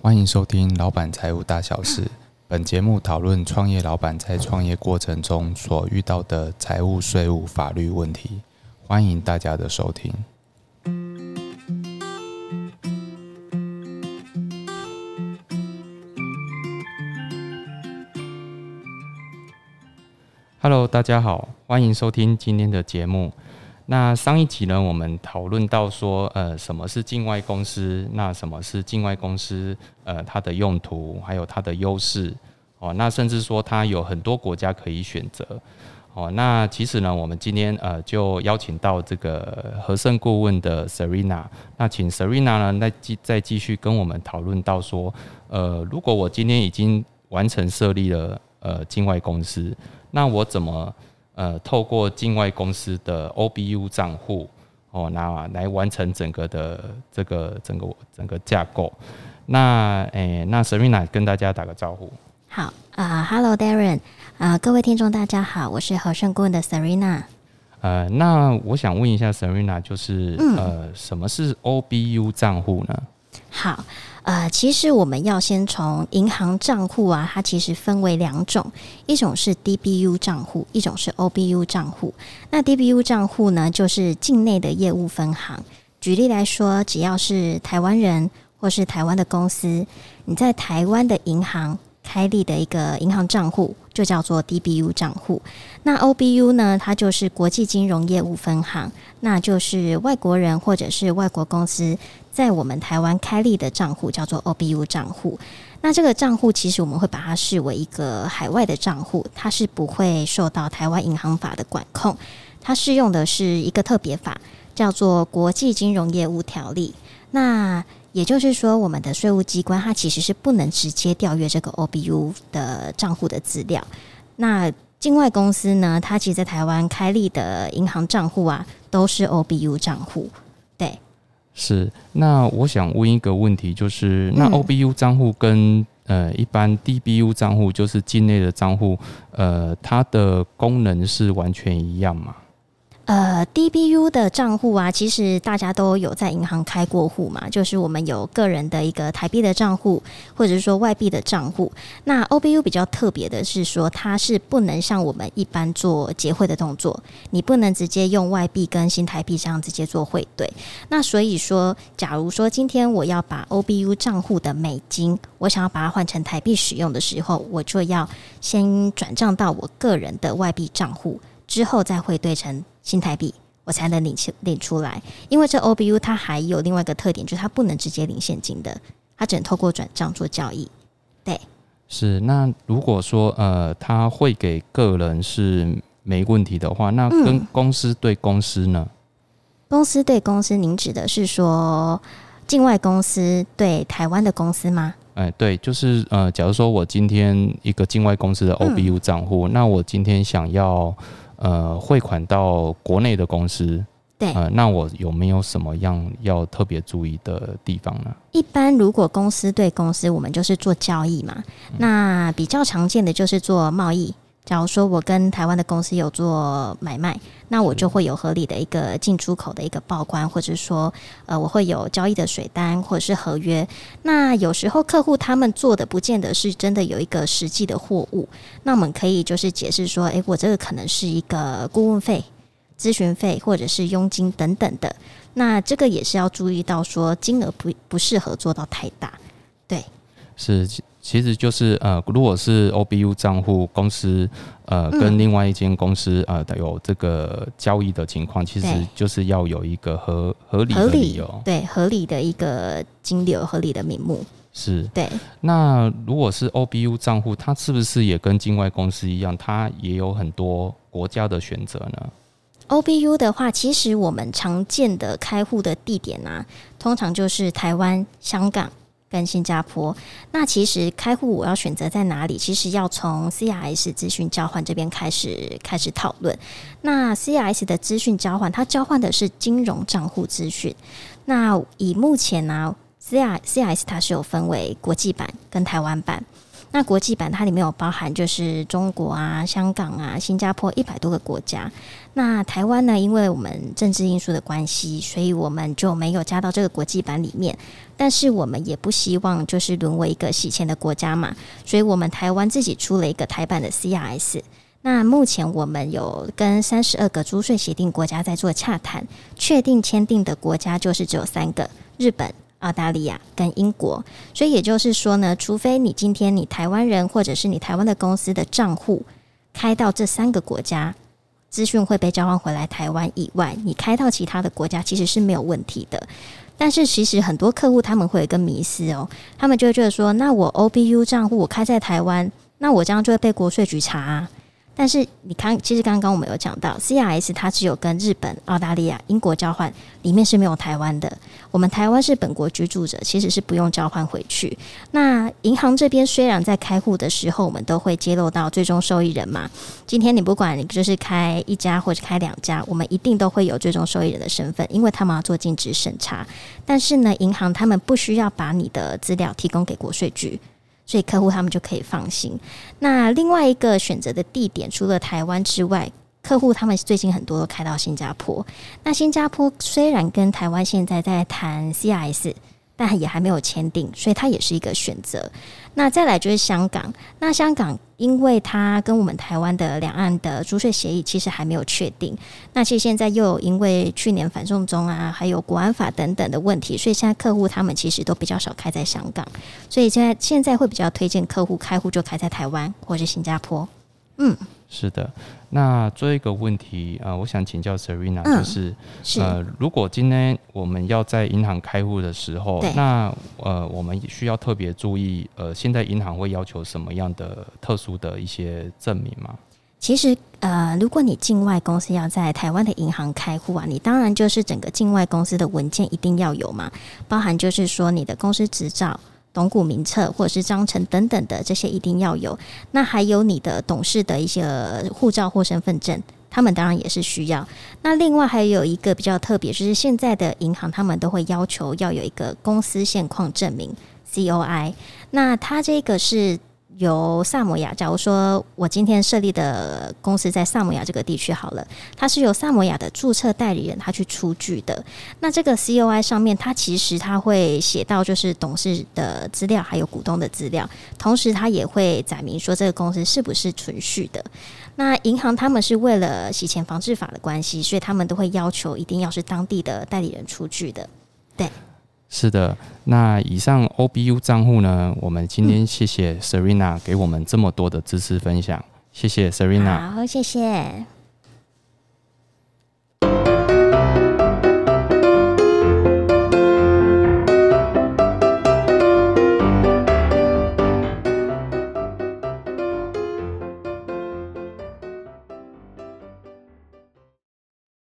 欢迎收听《老板财务大小事》。本节目讨论创业老板在创业过程中所遇到的财务、税务、法律问题。欢迎大家的收听。Hello，大家好，欢迎收听今天的节目。那上一集呢，我们讨论到说，呃，什么是境外公司？那什么是境外公司？呃，它的用途，还有它的优势，哦，那甚至说它有很多国家可以选择，哦，那其实呢，我们今天呃就邀请到这个和盛顾问的 Serena，那请 Serena 呢再继再继续跟我们讨论到说，呃，如果我今天已经完成设立了呃境外公司，那我怎么？呃，透过境外公司的 OBU 账户哦，那来完成整个的这个整个整个架构。那诶，那 Serena 跟大家打个招呼。好啊，Hello Darren 啊，各位听众大家好，我是和盛顾问的 Serena。呃，那我想问一下 Serena，就是呃，什么是 OBU 账户呢？好。呃，其实我们要先从银行账户啊，它其实分为两种，一种是 DBU 账户，一种是 OBU 账户。那 DBU 账户呢，就是境内的业务分行。举例来说，只要是台湾人或是台湾的公司，你在台湾的银行开立的一个银行账户，就叫做 DBU 账户。那 OBU 呢，它就是国际金融业务分行，那就是外国人或者是外国公司。在我们台湾开立的账户叫做 OBU 账户，那这个账户其实我们会把它视为一个海外的账户，它是不会受到台湾银行法的管控，它适用的是一个特别法，叫做国际金融业务条例。那也就是说，我们的税务机关它其实是不能直接调阅这个 OBU 的账户的资料。那境外公司呢，它其实在台湾开立的银行账户啊，都是 OBU 账户，对。是，那我想问一个问题，就是那 OBU 账户跟呃一般 DBU 账户，就是境内的账户，呃，它的功能是完全一样吗？呃，DBU 的账户啊，其实大家都有在银行开过户嘛，就是我们有个人的一个台币的账户，或者是说外币的账户。那 OBU 比较特别的是说，它是不能像我们一般做结汇的动作，你不能直接用外币跟新台币这样直接做汇兑。那所以说，假如说今天我要把 OBU 账户的美金，我想要把它换成台币使用的时候，我就要先转账到我个人的外币账户，之后再汇兑成。新台币，我才能领出领出来。因为这 OBU 它还有另外一个特点，就是它不能直接领现金的，它只能透过转账做交易。对，是。那如果说呃，他会给个人是没问题的话，那跟公司对公司呢？公司对公司，您指的是说境外公司对台湾的公司吗？哎，对，就是呃，假如说我今天一个境外公司的 OBU 账户，那我今天想要。呃，汇款到国内的公司，对，呃，那我有没有什么样要特别注意的地方呢？一般如果公司对公司，我们就是做交易嘛，那比较常见的就是做贸易。假如说我跟台湾的公司有做买卖，那我就会有合理的一个进出口的一个报关，或者说，呃，我会有交易的水单或者是合约。那有时候客户他们做的不见得是真的有一个实际的货物，那我们可以就是解释说，诶，我这个可能是一个顾问费、咨询费或者是佣金等等的。那这个也是要注意到说，金额不不适合做到太大，对，是。其实就是呃，如果是 OBU 账户公司呃跟另外一间公司呃有这个交易的情况，其实就是要有一个合合理的理由，对合理的一个金流、合理的名目是。对。那如果是 OBU 账户，它是不是也跟境外公司一样，它也有很多国家的选择呢？OBU 的话，其实我们常见的开户的地点呢，通常就是台湾、香港。跟新加坡，那其实开户我要选择在哪里？其实要从 CIS 资讯交换这边开始开始讨论。那 CIS 的资讯交换，它交换的是金融账户资讯。那以目前呢，CR CRS 它是有分为国际版跟台湾版。那国际版它里面有包含就是中国啊、香港啊、新加坡一百多个国家。那台湾呢，因为我们政治因素的关系，所以我们就没有加到这个国际版里面。但是我们也不希望就是沦为一个洗钱的国家嘛，所以我们台湾自己出了一个台版的 CRS。那目前我们有跟三十二个租税协定国家在做洽谈，确定签订的国家就是只有三个：日本、澳大利亚跟英国。所以也就是说呢，除非你今天你台湾人或者是你台湾的公司的账户开到这三个国家，资讯会被交换回来台湾以外，你开到其他的国家其实是没有问题的。但是其实很多客户他们会有一个迷思哦，他们就会觉得说，那我 OBU 账户我开在台湾，那我这样就会被国税局查。啊。但是你看，其实刚刚我们有讲到，CRS 它只有跟日本、澳大利亚、英国交换，里面是没有台湾的。我们台湾是本国居住者，其实是不用交换回去。那银行这边虽然在开户的时候，我们都会揭露到最终受益人嘛。今天你不管你就是开一家或者开两家，我们一定都会有最终受益人的身份，因为他们要做尽职审查。但是呢，银行他们不需要把你的资料提供给国税局。所以客户他们就可以放心。那另外一个选择的地点，除了台湾之外，客户他们最近很多都开到新加坡。那新加坡虽然跟台湾现在在谈 CIS。但也还没有签订，所以它也是一个选择。那再来就是香港，那香港因为它跟我们台湾的两岸的租税协议其实还没有确定，那其实现在又因为去年反送中啊，还有国安法等等的问题，所以现在客户他们其实都比较少开在香港，所以现在现在会比较推荐客户开户就开在台湾或者新加坡。嗯。是的，那最后一个问题啊，我想请教 Serena，就是呃，如果今天我们要在银行开户的时候，那呃，我们需要特别注意，呃，现在银行会要求什么样的特殊的一些证明吗？其实呃，如果你境外公司要在台湾的银行开户啊，你当然就是整个境外公司的文件一定要有嘛，包含就是说你的公司执照。董股名册或者是章程等等的这些一定要有，那还有你的董事的一些护照或身份证，他们当然也是需要。那另外还有一个比较特别，就是现在的银行他们都会要求要有一个公司现况证明 （COI），那它这个是。由萨摩亚，假如说我今天设立的公司在萨摩亚这个地区好了，它是由萨摩亚的注册代理人他去出具的。那这个 COI 上面，它其实它会写到就是董事的资料，还有股东的资料，同时它也会载明说这个公司是不是存续的。那银行他们是为了洗钱防治法的关系，所以他们都会要求一定要是当地的代理人出具的。对。是的，那以上 OBU 账户呢？我们今天谢谢 Serena 给我们这么多的知识分享，谢谢 Serena，好，谢谢。